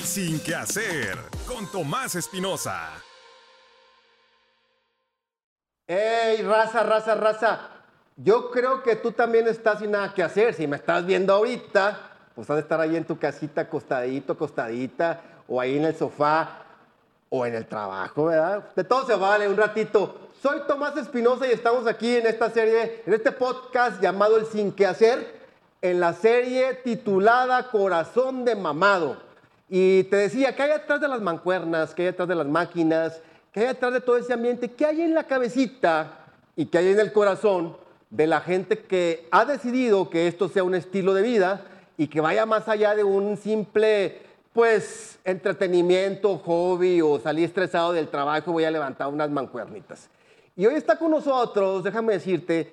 El Sin Que Hacer con Tomás Espinosa. ¡Ey, raza, raza, raza! Yo creo que tú también estás sin nada que hacer. Si me estás viendo ahorita, pues has de estar ahí en tu casita acostadito, acostadita, o ahí en el sofá, o en el trabajo, ¿verdad? De todo se vale, un ratito. Soy Tomás Espinosa y estamos aquí en esta serie, en este podcast llamado El Sin Que Hacer, en la serie titulada Corazón de Mamado. Y te decía, ¿qué hay atrás de las mancuernas? ¿Qué hay atrás de las máquinas? ¿Qué hay atrás de todo ese ambiente? ¿Qué hay en la cabecita y qué hay en el corazón de la gente que ha decidido que esto sea un estilo de vida y que vaya más allá de un simple, pues, entretenimiento, hobby o salir estresado del trabajo y voy a levantar unas mancuernitas? Y hoy está con nosotros, déjame decirte,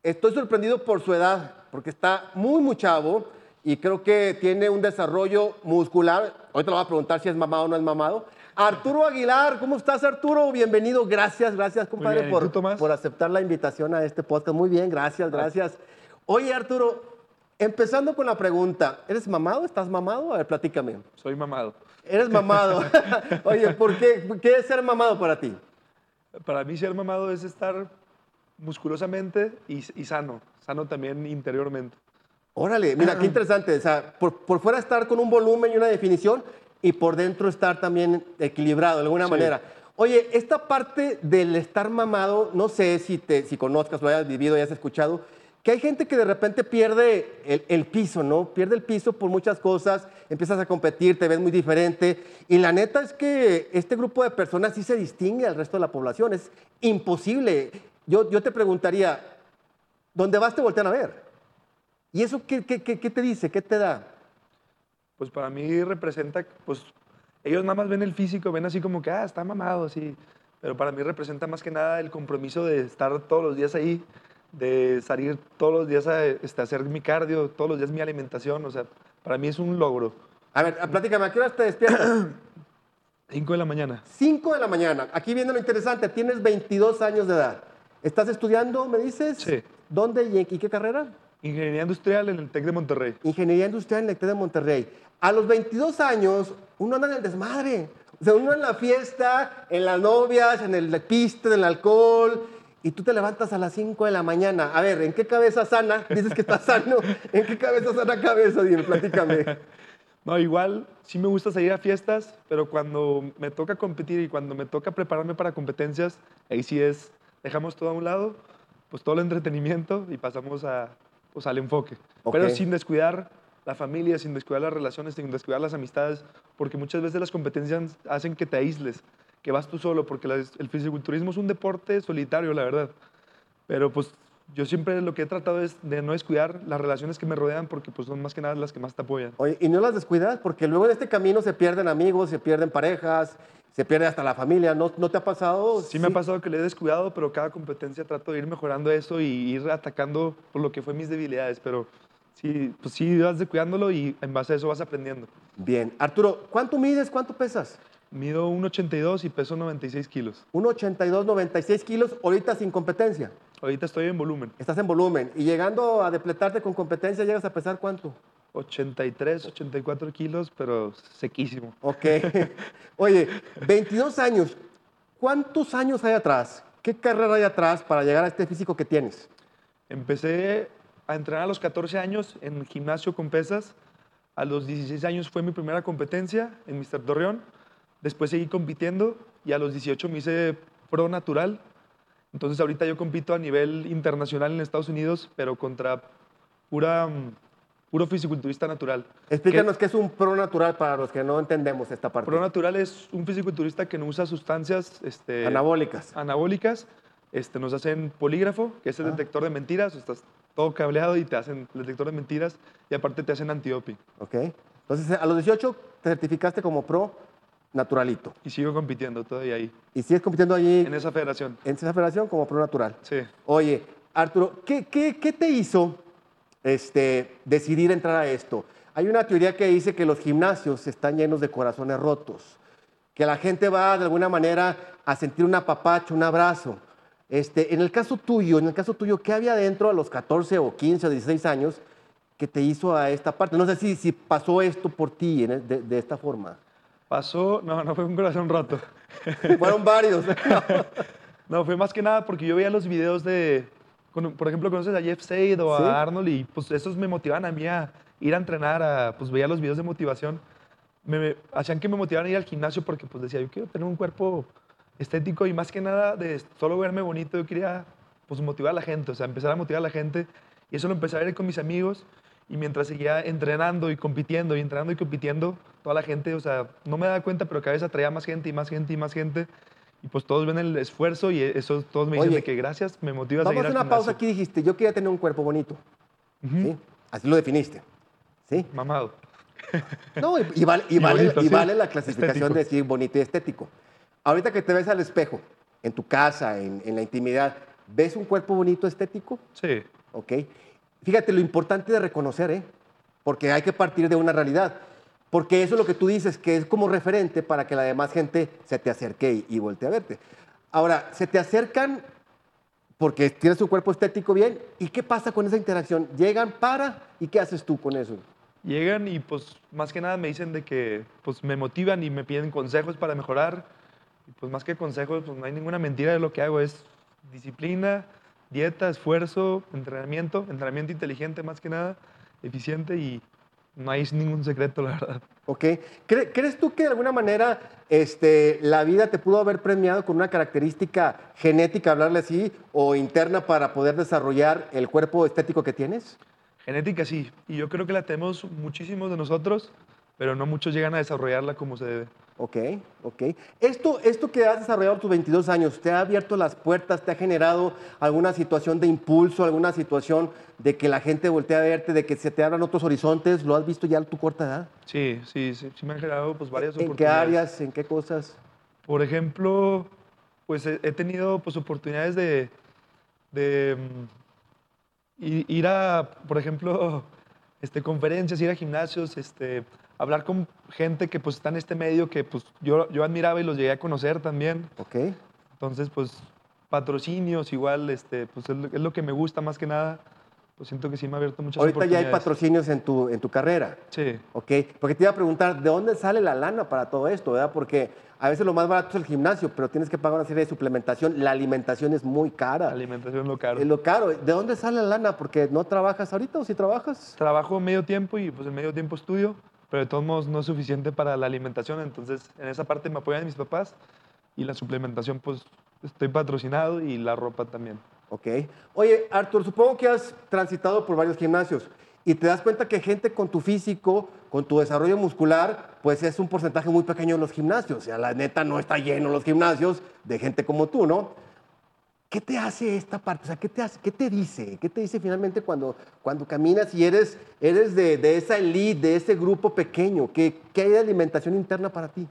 estoy sorprendido por su edad, porque está muy, muy chavo y creo que tiene un desarrollo muscular. Te lo voy a preguntar si es mamado o no es mamado. Arturo Aguilar, ¿cómo estás Arturo? Bienvenido, gracias, gracias compadre bien, ¿y por, por aceptar la invitación a este podcast. Muy bien, gracias, gracias. Oye Arturo, empezando con la pregunta, ¿eres mamado? ¿Estás mamado? A ver, platícame. Soy mamado. Eres mamado. Oye, ¿por qué? ¿Qué es ser mamado para ti? Para mí ser mamado es estar musculosamente y, y sano, sano también interiormente. Órale, mira, qué interesante. O sea, por, por fuera estar con un volumen y una definición y por dentro estar también equilibrado de alguna Sí. manera. Oye, esta parte del estar mamado, no sé si, te, si conozcas, lo hayas vivido, hayas escuchado, que hay gente que de repente pierde el, el piso, ¿no? Pierde el piso por muchas cosas, empiezas a competir, te ves muy diferente. Y la neta es que este grupo de personas sí se distingue al resto de la población. Es imposible. Yo, yo te preguntaría, ¿dónde vas te voltean a ver? ¿Y eso qué, qué, qué, qué te dice? ¿Qué te da? Pues para mí representa, pues ellos nada más ven el físico, ven así como que, ah, está mamado, así. Pero para mí representa más que nada el compromiso de estar todos los días ahí, de salir todos los días a este, hacer mi cardio, todos los días mi alimentación. O sea, para mí es un logro. A ver, platícame, ¿a qué horas te despiertas? 5 de la mañana. 5 de la mañana. Aquí viene lo interesante, tienes 22 años de edad. ¿Estás estudiando, me dices? Sí. ¿Dónde y, en- y qué carrera? Ingeniería industrial en el TEC de Monterrey. Ingeniería Industrial en el TEC de Monterrey. A los 22 años, uno anda en el desmadre. O sea, uno en la fiesta, en las novias, en el pista, en el alcohol, y tú te levantas a las 5 de la mañana. A ver, ¿en qué cabeza sana? Dices que estás sano. ¿En qué cabeza sana cabeza? Dime, platícame. No, igual sí me gusta salir a fiestas, pero cuando me toca competir y cuando me toca prepararme para competencias, ahí sí es, dejamos todo a un lado, pues todo el entretenimiento y pasamos a, pues, al enfoque. Ok. Pero sin descuidar la familia, sin descuidar las relaciones, sin descuidar las amistades, porque muchas veces las competencias hacen que te aísles, que vas tú solo, porque el fisiculturismo es un deporte solitario, la verdad. Pero pues yo siempre lo que he tratado es de no descuidar las relaciones que me rodean, porque pues son más que nada las que más te apoyan. Oye, y no las descuidas porque luego en este camino se pierden amigos, se pierden parejas, se pierde hasta la familia. ¿No, no te ha pasado? Sí me ha pasado que le he descuidado, pero cada competencia trato de ir mejorando eso y ir atacando por lo que fue mis debilidades. Pero sí, pues sí vas descuidándolo y en base a eso vas aprendiendo. Bien. Arturo, ¿cuánto mides? ¿Cuánto pesas? Mido 1,82 y peso 96 kilos. 1,82, 96 kilos, ahorita sin competencia. Ahorita estoy en volumen. Estás en volumen. Y llegando a depletarte con competencia, ¿llegas a pesar cuánto? 83, 84 kilos, pero sequísimo. Ok. Oye, 22 años. ¿Cuántos años hay atrás? ¿Qué carrera hay atrás para llegar a este físico que tienes? Empecé a entrenar a los 14 años en gimnasio con pesas. A los 16 años fue mi primera competencia en Mr. Torreón. Después seguí compitiendo y a los 18 me hice pro natural. Entonces ahorita yo compito a nivel internacional en Estados Unidos, pero contra pura, mm, puro fisiculturista natural. Explícanos qué es un pro natural para los que no entendemos esta parte. Pro natural es un fisiculturista que no usa sustancias este, Anabólicas. anabólicas. Este, nos hacen polígrafo, que es el Ah. detector de mentiras. Estás todo cableado y te hacen el detector de mentiras y aparte te hacen antidoping. ¿Ok? Entonces, a los 18 te certificaste como pro naturalito. Y sigo compitiendo todavía ahí, Y sigues compitiendo allí en esa federación. en esa federación como pro natural. Sí. Oye, Arturo, ¿qué, qué, qué te hizo este, decidir entrar a esto? Hay una teoría que dice que los gimnasios están llenos de corazones rotos, que la gente va de alguna manera a sentir un apapacho, un abrazo. Este, en el caso tuyo, en el caso tuyo, ¿qué había dentro a los 14 o 15 o 16 años que te hizo a esta parte? No sé si, si pasó esto por ti de, de esta forma. Pasó, no, no fue un corazón roto. Fueron varios. No, fue más que nada porque yo veía los videos de, por ejemplo, conoces a Jeff Sade o Sí. a Arnold y pues esos me motivaban a mí a ir a entrenar, a, pues veía los videos de motivación. Me, me- hacían que me motivaran a ir al gimnasio porque pues decía, yo quiero tener un cuerpo estético y más que nada de solo verme bonito, yo quería pues motivar a la gente, o sea, empezar a motivar a la gente y eso lo empecé a ver con mis amigos y mientras seguía entrenando y compitiendo y entrenando y compitiendo, toda la gente, o sea, no me daba cuenta, pero cada vez atraía más gente y más gente y más gente y pues todos ven el esfuerzo y eso todos me dicen Oye, de que gracias, me motivas Vamos a a ir hacer al una pausa gimnasio". aquí. Dijiste, yo quería tener un cuerpo bonito. ¿sí? Así lo definiste. ¿Sí? Mamado. No, y, y vale, y Y vale- bonito, y sí. vale la clasificación Estético. de decir bonito y estético. Ahorita que te ves al espejo, en tu casa, en, en la intimidad, ¿ves un cuerpo bonito estético? Sí. ¿Ok? Fíjate lo importante de reconocer, ¿eh? Porque hay que partir de una realidad. Porque eso es lo que tú dices, que es como referente para que la demás gente se te acerque y, y voltee a verte. Ahora, se te acercan porque tienes tu cuerpo estético bien. ¿Y qué pasa con esa interacción? Llegan para, ¿y qué haces tú con eso? Llegan y pues más que nada me dicen de que pues me motivan y me piden consejos para mejorar. Y pues más que consejos, pues no hay ninguna mentira de lo que hago, es disciplina, dieta, esfuerzo, entrenamiento, entrenamiento inteligente más que nada, eficiente y no hay ningún secreto, la verdad. ¿Ok? ¿Cre- ¿Crees tú que de alguna manera este, la vida te pudo haber premiado con una característica genética, hablarle así, o interna para poder desarrollar el cuerpo estético que tienes? Genética sí, y yo creo que la tenemos muchísimos de nosotros, pero no muchos llegan a desarrollarla como se debe. Ok, ok. Esto, esto que has desarrollado tus 22 años, ¿te ha abierto las puertas? ¿Te ha generado alguna situación de impulso, alguna situación de que la gente voltee a verte, de que se te abran otros horizontes? ¿Lo has visto ya a tu corta edad? Sí, sí, sí, sí me han generado pues varias ¿En qué oportunidades. áreas? ¿En qué cosas? Por ejemplo, pues he, tenido pues, oportunidades de, de mm, ir a, por ejemplo, este, conferencias, ir a gimnasios, este, hablar con gente que pues, está en este medio que pues, yo, yo admiraba y los llegué a conocer también. Ok. Entonces, pues patrocinios igual, este, pues es lo, es lo que me gusta más que nada. Pues siento que sí me ha abierto muchas Ahorita ya hay patrocinios en tu, en tu carrera. Sí, Ok, porque te iba a preguntar, ¿de dónde sale la lana para todo esto? ¿verdad? Porque a veces lo más barato es el gimnasio, pero tienes que pagar una serie de suplementación. La alimentación es muy cara. alimentación lo caro. Es lo caro. ¿De dónde sale la lana? Porque no trabajas ahorita o si trabajas. Trabajo medio tiempo y pues en medio tiempo estudio, pero de todos modos no es suficiente para la alimentación, entonces en esa parte me apoyan mis papás y la suplementación pues estoy patrocinado y la ropa también. Ok. Oye, Artur, supongo que has transitado por varios gimnasios y te das cuenta que gente con tu físico, con tu desarrollo muscular, pues es un porcentaje muy pequeño en los gimnasios. O sea, la neta no está lleno los gimnasios de gente como tú, ¿no? ¿Qué te hace esta parte? O sea, ¿qué te, hace, qué te dice? ¿Qué te dice finalmente cuando, cuando caminas y eres, eres de, de esa elite, de ese grupo pequeño? ¿Qué, ¿Qué hay de alimentación interna para ti?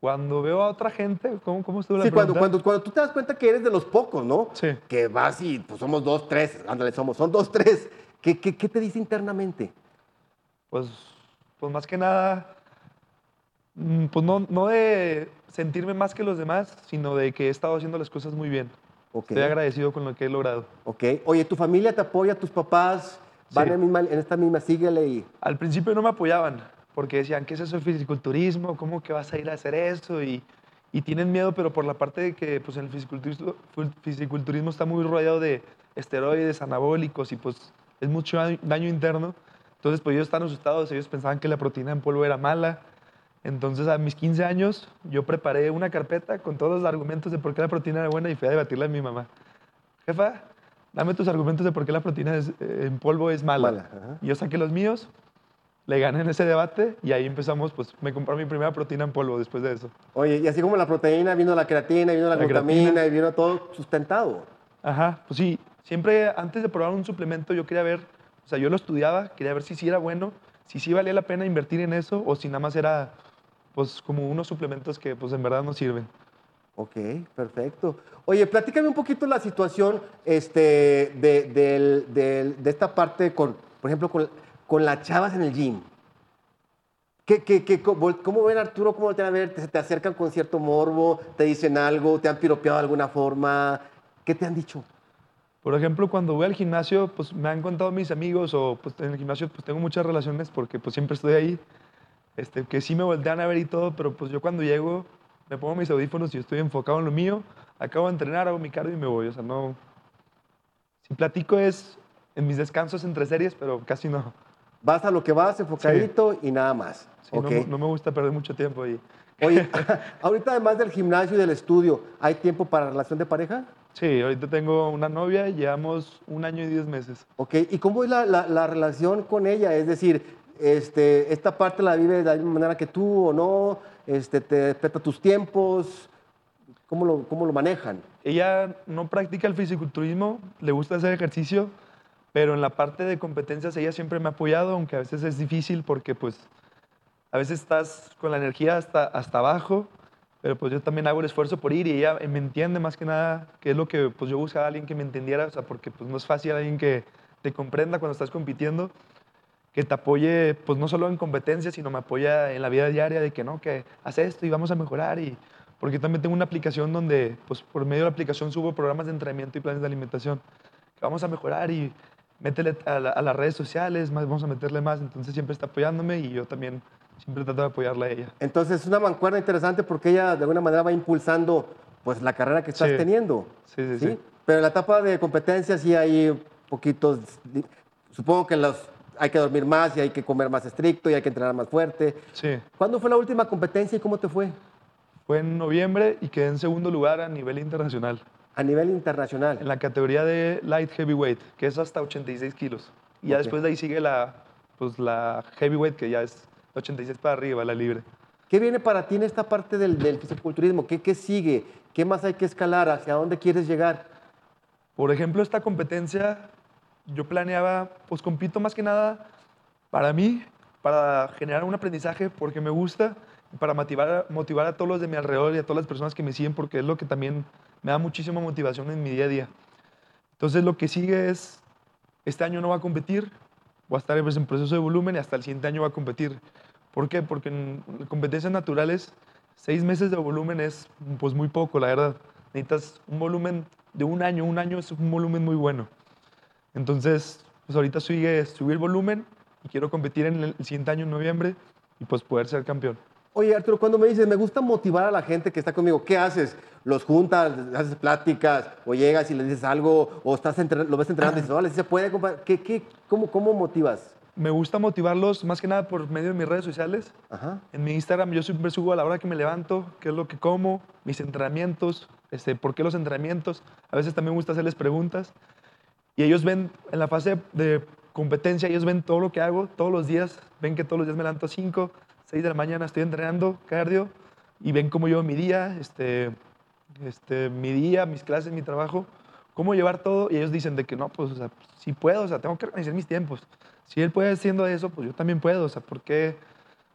Cuando veo a otra gente, ¿cómo, cómo estuvo la Sí, cuando, pregunta? cuando, cuando tú te das cuenta que eres de los pocos, ¿no? Sí. Que vas y pues somos dos, tres, ándale, somos, son dos, tres. ¿Qué, qué, qué te dice internamente? Pues, pues más que nada, mm, pues no, no de sentirme más que los demás, sino de que he estado haciendo las cosas muy bien. Ok. Estoy agradecido con lo que he logrado. Ok. Oye, ¿tu familia te apoya, tus papás van Sí. en, misma- en esta misma, síguele y... Al principio no me apoyaban, porque decían, ¿qué es eso de fisiculturismo? ¿Cómo que vas a ir a hacer eso? Y, y tienen miedo, pero por la parte de que pues, el fisiculturismo, está muy rodeado de esteroides, anabólicos, y pues es mucho daño, daño interno. Entonces, pues ellos están asustados, ellos pensaban que la proteína en polvo era mala. Entonces, a mis 15 años, yo preparé una carpeta con todos los argumentos de por qué la proteína era buena y fui a debatirla a mi mamá. Jefa, dame tus argumentos de por qué la proteína es- eh, en polvo es mala. Mala. Y yo saqué los míos, le gané en ese debate y ahí empezamos, pues me compré mi primera proteína en polvo después de eso. Oye, y así como la proteína, vino la creatina, vino la, La glutamina creatina. y vino todo sustentado. Ajá, pues sí, siempre antes de probar un suplemento yo quería ver, o sea, yo lo estudiaba, quería ver si sí era bueno, si sí valía la pena invertir en eso o si nada más era, pues como unos suplementos que pues en verdad no sirven. Ok, perfecto. Oye, platícame un poquito la situación este, de, del- del- de esta parte con, por ejemplo, con, con las chavas en el gym. ¿Qué, qué, qué- cómo, cómo ven Arturo? ¿Cómo te van a ver? ¿Te, te acercan con cierto morbo? ¿Te dicen algo? ¿Te han piropeado de alguna forma? ¿Qué te han dicho? Por ejemplo, cuando voy al gimnasio, pues me han contado mis amigos o pues en el gimnasio pues tengo muchas relaciones porque pues siempre estoy ahí. Este, que sí me voltean a ver y todo, pero pues yo cuando llego me pongo mis audífonos y estoy enfocado en lo mío, acabo de entrenar, hago mi cardio y me voy. O sea, no... Si platico es en mis descansos entre series, pero casi no. Vas a lo que vas, enfocadito y nada más. Sí, no me- no, me gusta perder mucho tiempo ahí. Oye, ahorita además del gimnasio y del estudio, ¿hay tiempo para relación de pareja? Sí, ahorita tengo una novia y llevamos un año y diez meses. Ok, ¿y cómo es la, la- la relación con ella? Es decir, este, ¿esta parte la vive de la misma manera que tú o no? Este, ¿Te respeta tus tiempos? ¿Cómo lo, cómo lo manejan? Ella no practica el fisiculturismo, le gusta hacer ejercicio, pero en la parte de competencias ella siempre me ha apoyado, aunque a veces es difícil porque pues a veces estás con la energía hasta, hasta abajo, pero pues yo también hago el esfuerzo por ir y ella me entiende más que nada, que es lo que pues yo buscaba, alguien que me entendiera, o sea, porque pues no es fácil alguien que te comprenda cuando estás compitiendo, que te apoye pues no solo en competencias, sino me apoya en la vida diaria de que no, que haz esto y vamos a mejorar y porque también tengo una aplicación donde pues por medio de la aplicación subo programas de entrenamiento y planes de alimentación que vamos a mejorar y métele a, la- a las redes sociales, más, vamos a meterle más, entonces siempre está apoyándome y yo también siempre trato de apoyarla a ella. Entonces es una mancuerna interesante porque ella de alguna manera va impulsando pues, la carrera que estás Sí. teniendo. Sí, sí, sí. Pero en la etapa de competencia sí hay poquitos, supongo que los, hay que dormir más y hay que comer más estricto y hay que entrenar más fuerte. Sí, ¿Cuándo fue la última competencia y cómo te fue? fue en noviembre y quedé en segundo lugar a nivel internacional, A nivel internacional. en la categoría de light heavyweight, que es hasta 86 kilos. Y ya Ok. después de ahí sigue la, pues, la heavyweight, que ya es 86 para arriba, la libre. ¿Qué viene para ti en esta parte del, del fisiculturismo? ¿Qué, ¿Qué sigue? ¿Qué más hay que escalar? ¿Hacia dónde quieres llegar? Por ejemplo, esta competencia yo planeaba, pues compito más que nada para mí, para generar un aprendizaje porque me gusta para motivar, motivar a todos los de mi alrededor y a todas las personas que me siguen porque es lo que también me da muchísima motivación en mi día a día. Entonces lo que sigue es, este año no va a competir, voy a estar pues, en proceso de volumen y hasta el siguiente año va a competir. ¿Por qué? Porque en competencias naturales, seis meses de volumen es pues muy poco, la verdad. Necesitas un volumen de un año, un año es un volumen muy bueno. Entonces, pues ahorita sigue subir el volumen y quiero competir en el siguiente año, en noviembre, y pues poder ser campeón. Oye, Arturo, cuando me dices, me gusta motivar a la gente que está conmigo, ¿qué haces? ¿Los juntas, haces pláticas, o llegas y les dices algo, o estás lo ves entrenando y dices, vale, ¿sí se puede, compa-?" ¿Qué, qué, cómo, ¿Cómo motivas? Me gusta motivarlos más que nada por medio de mis redes sociales. Ajá. En mi Instagram yo siempre subo a la hora que me levanto, qué es lo que como, mis entrenamientos, este, por qué los entrenamientos. A veces también me gusta hacerles preguntas. Y ellos ven, en la fase de competencia, ellos ven todo lo que hago todos los días. Ven que todos los días me levanto a 5, 6 de la mañana, estoy entrenando cardio. Y ven cómo llevo mi día, este, este, mi día, mis clases, mi trabajo. Cómo llevar todo. Y ellos dicen de que no, pues, o sea, sí puedo, o sea, tengo que organizar mis tiempos. Si él puede haciendo eso, pues yo también puedo. O sea, ¿por qué?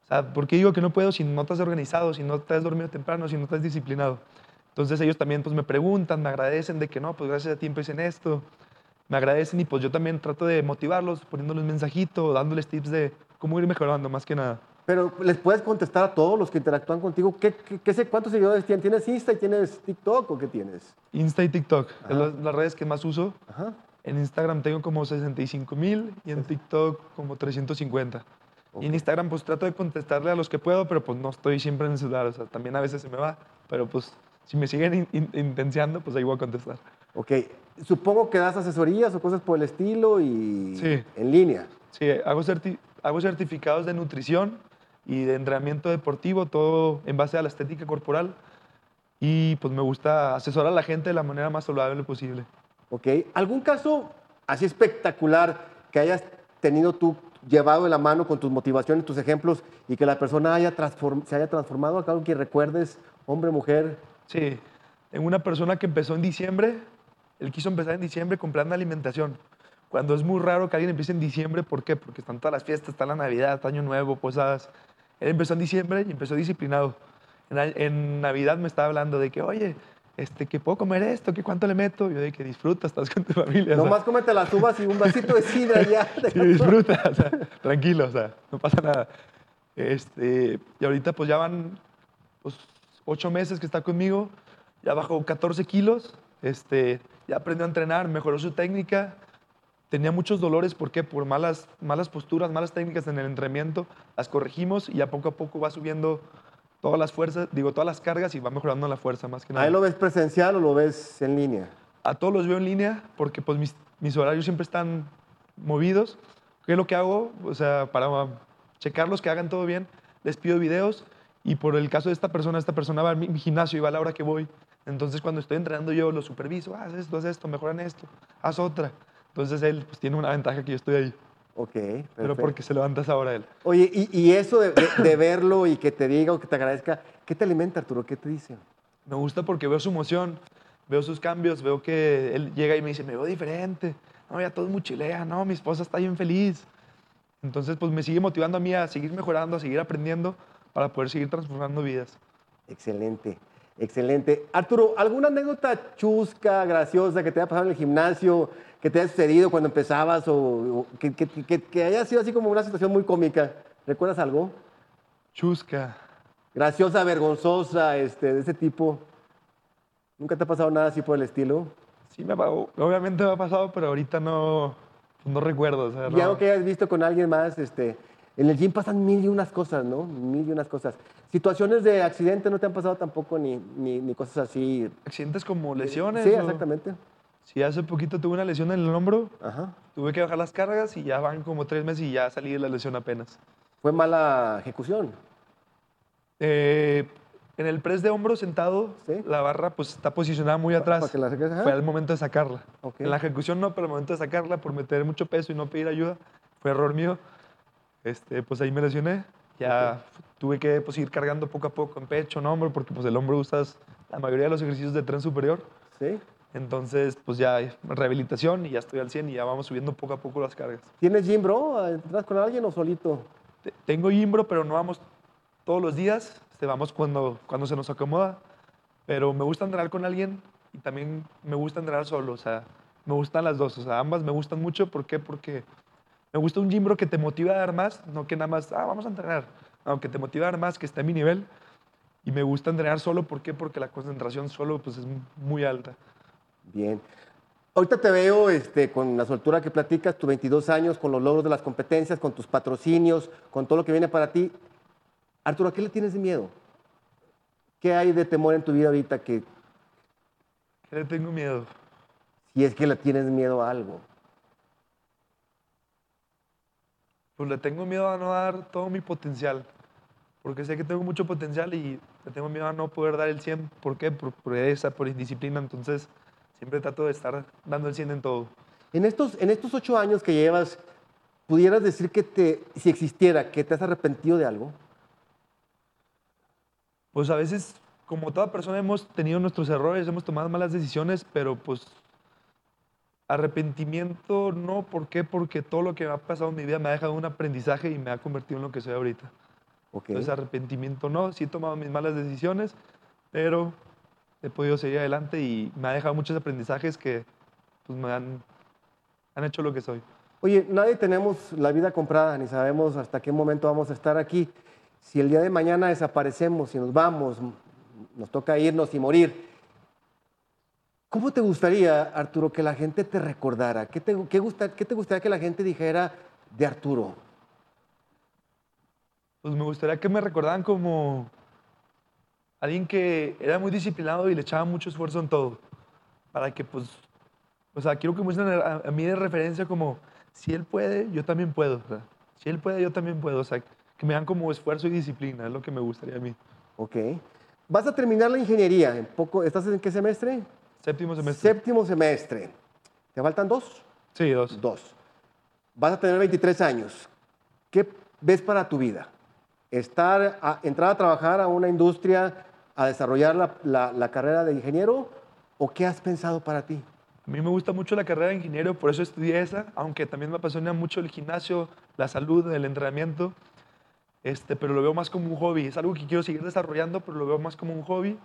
O sea, ¿por qué digo que no puedo si no estás organizado, si no has dormido temprano, si no estás disciplinado? Entonces ellos también pues me preguntan, me agradecen de que no, pues gracias a ti empecé en esto. Me agradecen y pues yo también trato de motivarlos, poniéndoles mensajito, dándoles tips de cómo ir mejorando más que nada. Pero les puedes contestar a todos los que interactúan contigo. ¿Qué, qué, qué sé, ¿Cuántos seguidores tienes? ¿Tienes Insta y tienes TikTok o qué tienes? Insta y TikTok, es las, las redes que más uso. Ajá. En Instagram tengo como 65 mil y en TikTok como 350. Y en. Instagram pues trato de contestarle a los que puedo, pero pues no estoy siempre en el celular, o sea, también a veces se me va, pero pues si me siguen in- in- intenciando, pues ahí voy a contestar. Ok. Supongo que das asesorías o cosas por el estilo y Sí. en línea. Sí, hago, certi- hago certificados de nutrición y de entrenamiento deportivo, todo en base a la estética corporal. Y pues me gusta asesorar a la gente de la manera más saludable posible. ¿Ok? ¿Algún caso así espectacular que hayas tenido tú llevado de la mano con tus motivaciones, tus ejemplos y que la persona haya se haya transformado? ¿Algo que recuerdes, hombre, mujer? Sí, tengo una persona que empezó en diciembre, él quiso empezar en diciembre con plan de alimentación. Cuando es muy raro que alguien empiece en diciembre, ¿por qué? Porque están todas las fiestas, está la Navidad, está Año Nuevo, posadas. Él empezó en diciembre y empezó disciplinado. En, Navidad me estaba hablando de que, oye, este, que puedo comer esto, que cuánto le meto. Yo de que disfruta, estás con tu familia. o sea, Nomás cómete las uvas y un vasito de sidra ya. Sí, disfruta, o sea, tranquilo, o sea, no pasa nada. Este, y ahorita pues ya van pues, ocho meses que está conmigo, ya bajó 14 kilos, este, ya aprendió a entrenar, mejoró su técnica, tenía muchos dolores, ¿por qué? Por malas, malas posturas, malas técnicas en el entrenamiento, las corregimos y a poco a poco va subiendo todas las fuerzas, digo, todas las cargas y va mejorando la fuerza más que nada. ¿Ahí lo ves presencial o lo ves en línea? A todos los veo en línea porque pues mis, mis horarios siempre están movidos. ¿Qué es lo que hago? O sea, para checarlos, que hagan todo bien, les pido videos y por el caso de esta persona, esta persona va a mi gimnasio y va a la hora que voy. Entonces cuando estoy entrenando yo lo superviso, haz esto, haz esto, mejoran esto, haz otra. Entonces él pues, tiene una ventaja que yo estoy ahí. Ok, Pero perfecto. porque se levanta esa hora él. Oye, y, y eso de, de- de verlo y que te diga o que te agradezca, ¿qué te alimenta, Arturo? ¿Qué te dice? Me gusta porque veo su emoción, veo sus cambios, veo que él llega y me dice, me veo diferente. No, ya todo es mochilea, no, mi esposa está bien feliz. Entonces, pues me sigue motivando a mí a seguir mejorando, a seguir aprendiendo para poder seguir transformando vidas. Excelente, excelente. Arturo, ¿alguna anécdota chusca, graciosa que te haya pasado en el gimnasio, que te haya sucedido cuando empezabas o, o que, que- que- que haya sido así como una situación muy cómica? ¿Recuerdas algo? Chusca. Graciosa, vergonzosa, este, de ese tipo. ¿Nunca te ha pasado nada así por el estilo? Sí, me ha, obviamente me ha pasado, pero ahorita no, no recuerdo. o sea, Y no. algo que hayas visto con alguien más, este, en el gym pasan mil y unas cosas, ¿no? Mil y unas cosas. Situaciones de accidente no te han pasado tampoco ni, ni, ni cosas así. Accidentes como lesiones. Sí, o- exactamente. Sí, hace poquito tuve una lesión en el hombro, Ajá. tuve que bajar las cargas y ya van como tres meses y ya salí de la lesión apenas. Fue mala ejecución. Eh, en el press de hombro sentado, Sí. la barra pues está posicionada muy atrás. para que la. Fue al momento de sacarla. En la ejecución no, pero al momento de sacarla, por meter mucho peso y no pedir ayuda, fue error mío. Este, pues ahí me lesioné. Ya tuve que pues, ir cargando poco a poco en pecho, en hombro, porque pues el hombro usas la mayoría de los ejercicios de tren superior. ¿Sí? Entonces, pues ya rehabilitación y ya estoy al 100 y ya vamos subiendo poco a poco las cargas. ¿Tienes gym, bro? ¿Entras con alguien o solito? Te- Tengo Imbro, pero no vamos todos los días. Este, vamos cuando, cuando se nos acomoda. Pero me gusta entrenar con alguien y también me gusta entrenar solo. O sea, me gustan las dos. O sea, ambas me gustan mucho. ¿Por qué? Porque me gusta un Jimbro que te motiva a dar más, no que nada más, ah, vamos a entrenar. Aunque te motiva a dar más, que esté a mi nivel. Y me gusta entrenar solo. ¿Por qué? Porque la concentración solo pues, es muy alta. Bien. Ahorita te veo este, con la soltura que platicas, tus 22 años, con los logros de las competencias, con tus patrocinios, con todo lo que viene para ti. Arturo, ¿a qué le tienes de miedo? ¿Qué hay de temor en tu vida ahorita que ¿Qué le tengo miedo? si es que le tienes miedo a algo? Pues le tengo miedo a no dar todo mi potencial. Porque sé que tengo mucho potencial y le tengo miedo a no poder dar el 100. ¿Por qué? Por, esa, por indisciplina. Entonces, siempre trato de estar dando el 100 en todo. En estos, en estos ocho años que llevas, ¿pudieras decir que te, si existiera, que te has arrepentido de algo? Pues a veces, como toda persona, hemos tenido nuestros errores, hemos tomado malas decisiones, pero pues arrepentimiento no. ¿Por qué? Porque todo lo que me ha pasado en mi vida me ha dejado un aprendizaje y me ha convertido en lo que soy ahorita. Ok. Entonces, arrepentimiento no. Sí he tomado mis malas decisiones, pero he podido seguir adelante y me ha dejado muchos aprendizajes que pues, me han, han hecho lo que soy. Oye, nadie tenemos la vida comprada, ni sabemos hasta qué momento vamos a estar aquí. Si el día de mañana desaparecemos y nos vamos, nos toca irnos y morir, ¿cómo te gustaría, Arturo, que la gente te recordara? ¿Qué te, qué gusta- qué te gustaría que la gente dijera de Arturo? Pues me gustaría que me recordaran como alguien que era muy disciplinado y le echaba mucho esfuerzo en todo. Para que, pues, o sea, quiero que me usen a, a mí de referencia como, si él puede, yo también puedo. o sea, si él puede, yo también puedo. O sea, que me dan como esfuerzo y disciplina, es lo que me gustaría a mí. Ok. Vas a terminar la ingeniería. En poco, ¿Estás en qué semestre? Séptimo semestre. Séptimo semestre. ¿Te faltan dos? sí, dos. Dos. Vas a tener 23 años. ¿Qué ves para tu vida? Estar, a- entrar a trabajar a una industria, a desarrollar la, la- la carrera de ingeniero, o qué has pensado para ti? A mí me gusta mucho la carrera de ingeniero, por eso estudié esa, aunque también me apasiona mucho el gimnasio, la salud, el entrenamiento, este, pero lo veo más como un hobby. Es algo que quiero seguir desarrollando, pero lo veo más como un hobby.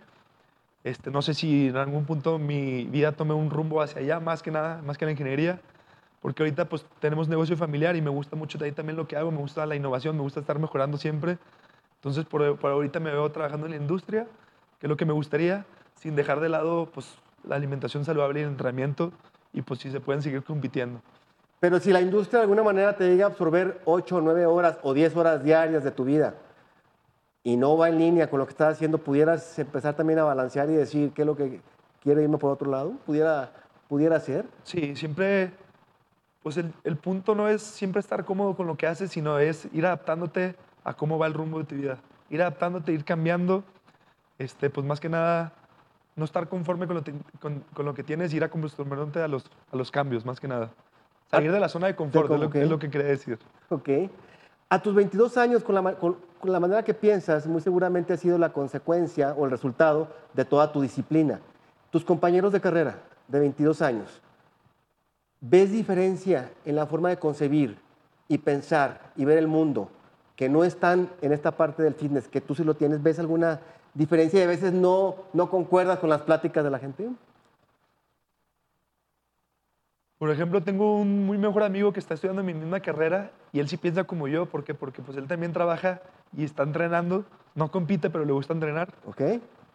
Este, no sé si en algún punto mi vida tome un rumbo hacia allá, más que nada, más que la ingeniería, porque ahorita pues tenemos negocio familiar y me gusta mucho de ahí también lo que hago, me gusta la innovación, me gusta estar mejorando siempre. Entonces, por, por ahorita me veo trabajando en la industria, que es lo que me gustaría, sin dejar de lado pues, la alimentación saludable y el entrenamiento, y pues si se pueden seguir compitiendo. Pero si la industria de alguna manera te llega a absorber 8 o 9 horas o 10 horas diarias de tu vida y no va en línea con lo que estás haciendo, ¿pudieras empezar también a balancear y decir qué es lo que quiere irme por otro lado? ¿Pudiera, pudiera ser? Sí, siempre, pues el, el punto no es siempre estar cómodo con lo que haces, sino es ir adaptándote a cómo va el rumbo de tu vida. Ir adaptándote, ir cambiando, este, pues más que nada, no estar conforme con lo, te- con, con lo que tienes, ir acostumbrándote a los, a los cambios, más que nada. Salir de la zona de confort, es, lo, ok. es lo que quería decir. Ok. A tus 22 años, con la, manera que piensas, muy seguramente ha sido la consecuencia o el resultado de toda tu disciplina. Tus compañeros de carrera de 22 años, ¿ves diferencia en la forma de concebir y pensar y ver el mundo que no están en esta parte del fitness, que tú sí lo tienes? ¿Ves alguna diferencia y a veces no, no concuerdas con las pláticas de la gente? Por ejemplo, tengo un muy mejor amigo que está estudiando mi misma carrera y él sí piensa como yo, ¿por qué? Porque pues él también trabaja y está entrenando, no compite, pero le gusta entrenar. ¿Ok?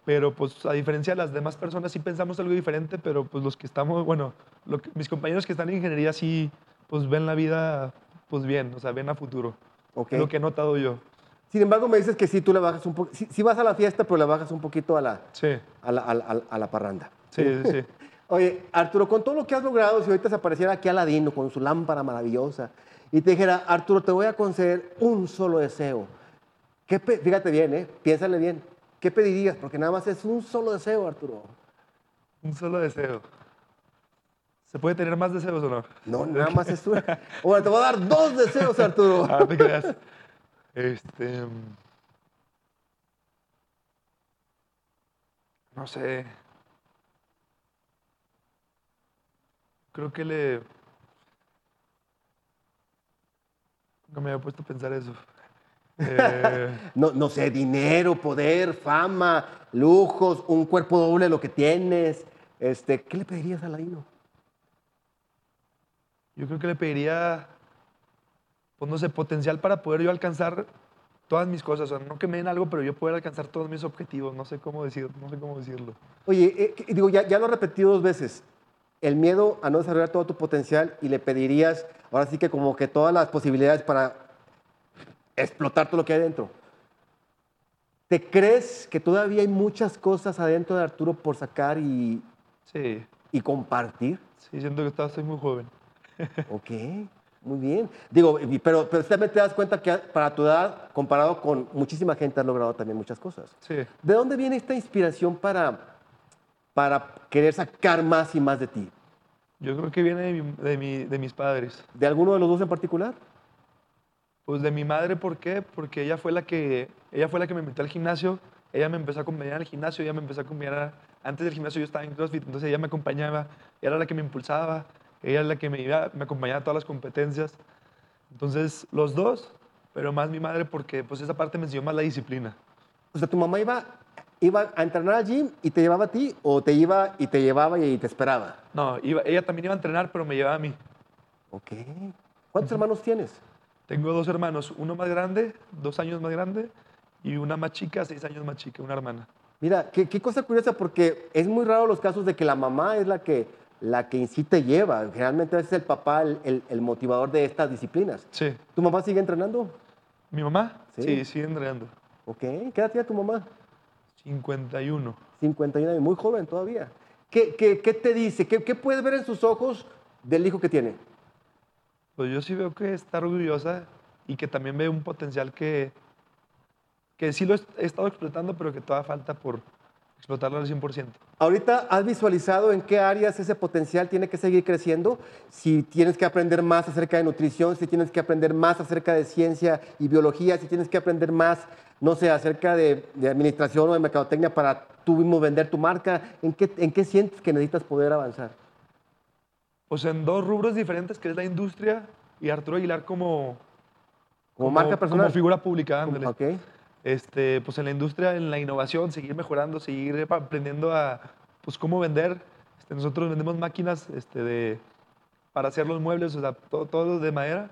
Pero pues a diferencia de las demás personas sí pensamos algo diferente, pero pues los que estamos, bueno, lo que- mis compañeros que están en ingeniería sí pues ven la vida pues bien, o sea, ven a futuro. Ok. Es Lo que he notado yo. Sin embargo, me dices que sí, tú le bajas un poco, sí, sí vas a la fiesta, pero le bajas un poquito a la, Sí, a la, a la- a la parranda. sí, sí, sí. Oye, Arturo, con todo lo que has logrado, si ahorita se apareciera aquí Aladino con su lámpara maravillosa y te dijera, Arturo, te voy a conceder un solo deseo. ¿Qué Fíjate bien, ¿eh? Piénsale bien. ¿Qué pedirías? Porque nada más es un solo deseo, Arturo. Un solo deseo. ¿Se puede tener más deseos o no? No, nada más es uno. Bueno, te voy a dar dos deseos, Arturo. Ah, te creas. Este. mm, No sé. Creo que le. No me había puesto a pensar eso. Eh, No, no sé, dinero, poder, fama, lujos, un cuerpo doble de lo que tienes. Este, ¿Qué le pedirías a Aladino? yo creo que le pediría, pues no sé, potencial para poder yo alcanzar todas mis cosas. O sea, no que me den algo, pero yo poder alcanzar todos mis objetivos. No sé cómo decir, no sé cómo decirlo. Oye, eh, digo, ya, ya lo he repetido dos veces. El miedo a no desarrollar todo tu potencial y le pedirías, ahora sí que como que todas las posibilidades para explotar todo lo que hay dentro. ¿Te crees que todavía hay muchas cosas adentro de Arturo por sacar y, Sí, y compartir? sí, siento que estaba, estoy muy joven. Ok, muy bien. Digo, pero, pero también te das cuenta que para tu edad, comparado con muchísima gente, has logrado también muchas cosas. Sí. ¿De dónde viene esta inspiración para, para querer sacar más y más de ti? Yo creo que viene de, mi- de, mi- de mis padres. ¿De alguno de los dos en particular? Pues de mi madre, ¿por qué? Porque ella fue la que, ella fue la que me metió al gimnasio. Ella me empezó a acompañar al gimnasio, ella me empezó a acompañar. antes del gimnasio yo estaba en CrossFit, entonces ella me acompañaba, era la que me impulsaba, ella era la que me, iba, me acompañaba a todas las competencias. Entonces, los dos, pero más mi madre porque pues esa parte me enseñó más la disciplina. O sea, tu mamá iba, iba a entrenar al gym y te llevaba a ti, o te iba y te llevaba y te esperaba. No, iba- ella también iba a entrenar, pero me llevaba a mí. Ok. ¿Cuántos hermanos tienes? Tengo dos hermanos, uno más grande, dos años más grande, y una más chica, seis años más chica, una hermana. Mira, qué, qué cosa curiosa, porque es muy raro los casos de que la mamá es la que, la que incita y lleva. Generalmente es el papá el, el- el motivador de estas disciplinas. Sí. ¿Tu mamá sigue entrenando? ¿Mi mamá? Sí. Sí, sigue entrenando. Ok. ¿Qué edad tiene tu mamá? 51. 51 años, muy joven todavía. ¿Qué, qué, qué te dice? ¿Qué, ¿Qué puedes ver en sus ojos del hijo que tiene? Pues yo sí veo que está orgullosa y que también ve un potencial que, que sí lo he he estado explotando, pero que todavía falta por explotarlo al 100%. Ahorita has visualizado en qué áreas ese potencial tiene que seguir creciendo. Si tienes que aprender más acerca de nutrición, si tienes que aprender más acerca de ciencia y biología, si tienes que aprender más, no sé, acerca de, de administración o de mercadotecnia para tú mismo vender tu marca, ¿en qué, ¿en qué sientes que necesitas poder avanzar? Pues en dos rubros diferentes, que es la industria y Arturo Aguilar como, Como, marca personal. Como figura pública, ándale. Ok. Este, pues en la industria, en la innovación, seguir mejorando, seguir aprendiendo a pues, cómo vender. Este, nosotros vendemos máquinas este, de, para hacer los muebles, o sea, todo, todo de madera.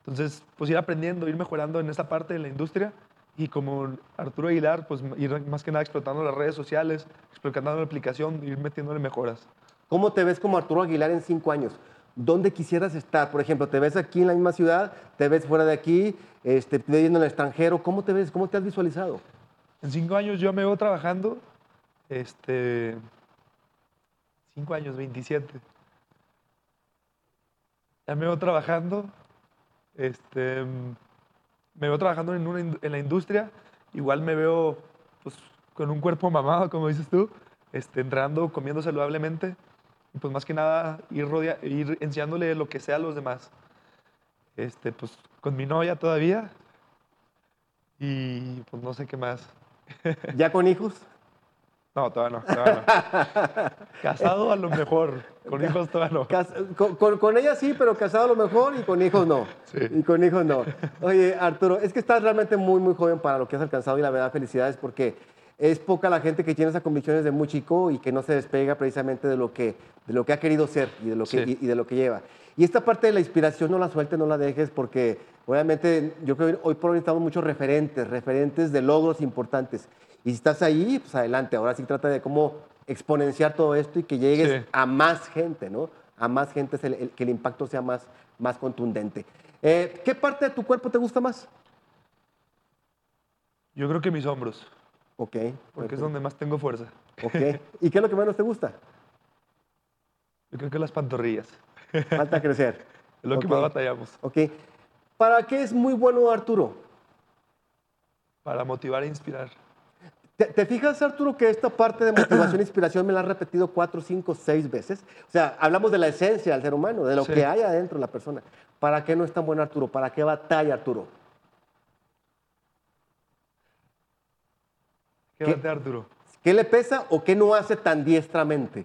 Entonces, pues ir aprendiendo, ir mejorando en esa parte de la industria. Y como Arturo Aguilar, pues ir más que nada explotando las redes sociales, explotando la aplicación, ir metiéndole mejoras. ¿Cómo te ves como Arturo Aguilar en cinco años? ¿Dónde quisieras estar? Por ejemplo, ¿te ves aquí en la misma ciudad? ¿Te ves fuera de aquí? Este, ¿Te ves en el extranjero? ¿Cómo te ves? ¿Cómo te has visualizado? En cinco años yo me veo trabajando, este, cinco años, 27. Ya me veo trabajando, este, me veo trabajando en, la industria, igual me veo pues, con un cuerpo mamado, como dices tú, este, entrenando, comiendo saludablemente, y pues más que nada ir, rodea- ir enseñándole lo que sea a los demás. Este, pues con mi novia todavía, y pues no sé qué más. ¿Ya con hijos? No, todavía no. Todavía no. Casado a lo mejor. Con hijos todavía no. Con, con- con ella sí, pero casado a lo mejor y con hijos no. Sí. Y con hijos no. Oye, Arturo, es que estás realmente muy, muy joven para lo que has alcanzado y la verdad, felicidades porque es poca la gente que tiene esas convicciones de muy chico y que no se despega precisamente de lo que, de lo que ha querido ser y de, lo que, Sí. y, y de lo que lleva. Y esta parte de la inspiración no la sueltes, no la dejes porque obviamente yo creo que hoy por hoy necesitamos muchos referentes, referentes de logros importantes. Y si estás ahí, pues adelante. Ahora sí trata de cómo exponenciar todo esto y que llegues Sí. a más gente, ¿no? A más gente, es el- el- que el impacto sea más, más contundente. Eh, ¿Qué parte de tu cuerpo te gusta más? Yo creo que mis hombros, Ok. porque es donde más tengo fuerza. ok. ¿Y qué es lo que menos te gusta? Yo creo que las pantorrillas. Falta crecer. Es lo que Ok. más batallamos. Ok. ¿Para qué es muy bueno Arturo? Para motivar e inspirar. ¿Te, te fijas, Arturo, que esta parte de motivación e inspiración me la has repetido cuatro, cinco, seis veces? O sea, hablamos de la esencia del ser humano, de lo Sí. que hay adentro de la persona. ¿Para qué no es tan bueno Arturo? ¿Para qué batalla Arturo? ¿Qué ¿Qué? bate Arturo? ¿Qué le pesa o qué no hace tan diestramente?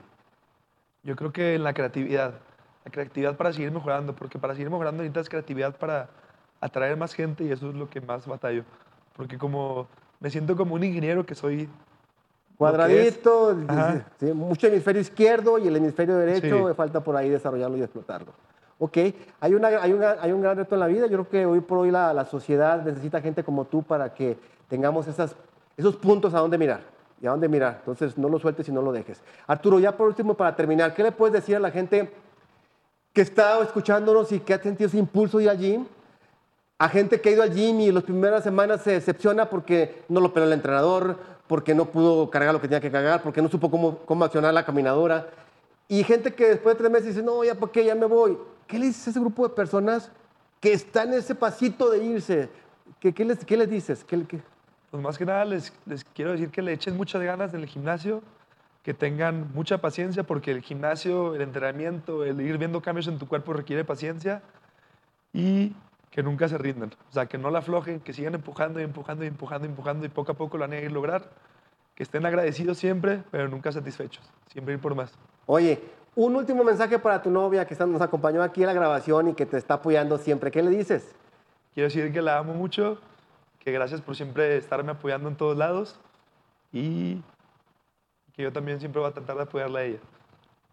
Yo creo que en la creatividad. La creatividad para seguir mejorando, porque para seguir mejorando necesitas creatividad para atraer más gente y eso es lo que más batallo. Porque como me siento como un ingeniero que soy Cuadradito, sí, mucho hemisferio izquierdo y el hemisferio derecho, Sí. falta por ahí desarrollarlo y explotarlo. Ok, hay, una, hay, una- hay un gran reto en la vida. Yo creo que hoy por hoy la, la sociedad necesita gente como tú para que tengamos esas, esos puntos a dónde mirar y a dónde mirar. Entonces, no lo sueltes y no lo dejes. Arturo, ya por último, para terminar, ¿qué le puedes decir a la gente que está escuchándonos y que ha sentido ese impulso de ir al gym? A gente que ha ido al gym y las primeras semanas se decepciona porque no lo peló el entrenador, porque no pudo cargar lo que tenía que cargar, porque no supo cómo, cómo accionar la caminadora. Y gente que después de tres meses dice, no, ya para qué, ya me voy. ¿Qué le dices a ese grupo de personas que están en ese pasito de irse? ¿Qué, qué les, qué les dices? Pues más que nada les, les quiero decir que le echen muchas ganas en el gimnasio, que tengan mucha paciencia porque el gimnasio, el entrenamiento, el ir viendo cambios en tu cuerpo requiere paciencia y que nunca se rindan. O sea, que no la aflojen, que sigan empujando y empujando y empujando y empujando y poco a poco lo van a ir a lograr. Que estén agradecidos siempre, pero nunca satisfechos. Siempre ir por más. Oye, un último mensaje para tu novia que nos acompañó aquí en la grabación y que te está apoyando siempre. ¿Qué le dices? Quiero decir que la amo mucho, que gracias por siempre estarme apoyando en todos lados y que yo también siempre voy a tratar de apoyarla a ella.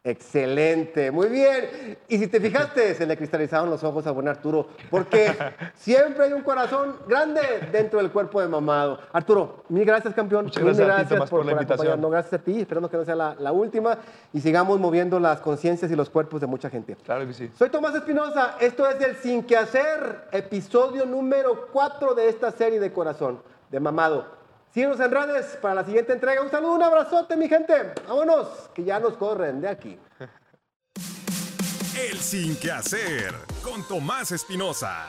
Excelente, muy bien. Y si te fijaste, se le cristalizaron los ojos a buen Arturo, porque siempre hay un corazón grande dentro del cuerpo de mamado. Arturo, mil gracias, campeón. Muchas Mil gracias ti, Tomás, por la invitación. Gracias a ti, esperando que no sea la, la última y sigamos moviendo las conciencias y los cuerpos de mucha gente. Claro que sí. Soy Tomás Espinosa, esto es el Sin Que Hacer, episodio número 4 de esta serie de Corazón, de Mamado. Síguenos en redes para la siguiente entrega. Un saludo, un abrazote, mi gente. Vámonos, que ya nos corren de aquí. El Sin Que Hacer con Tomás Espinosa.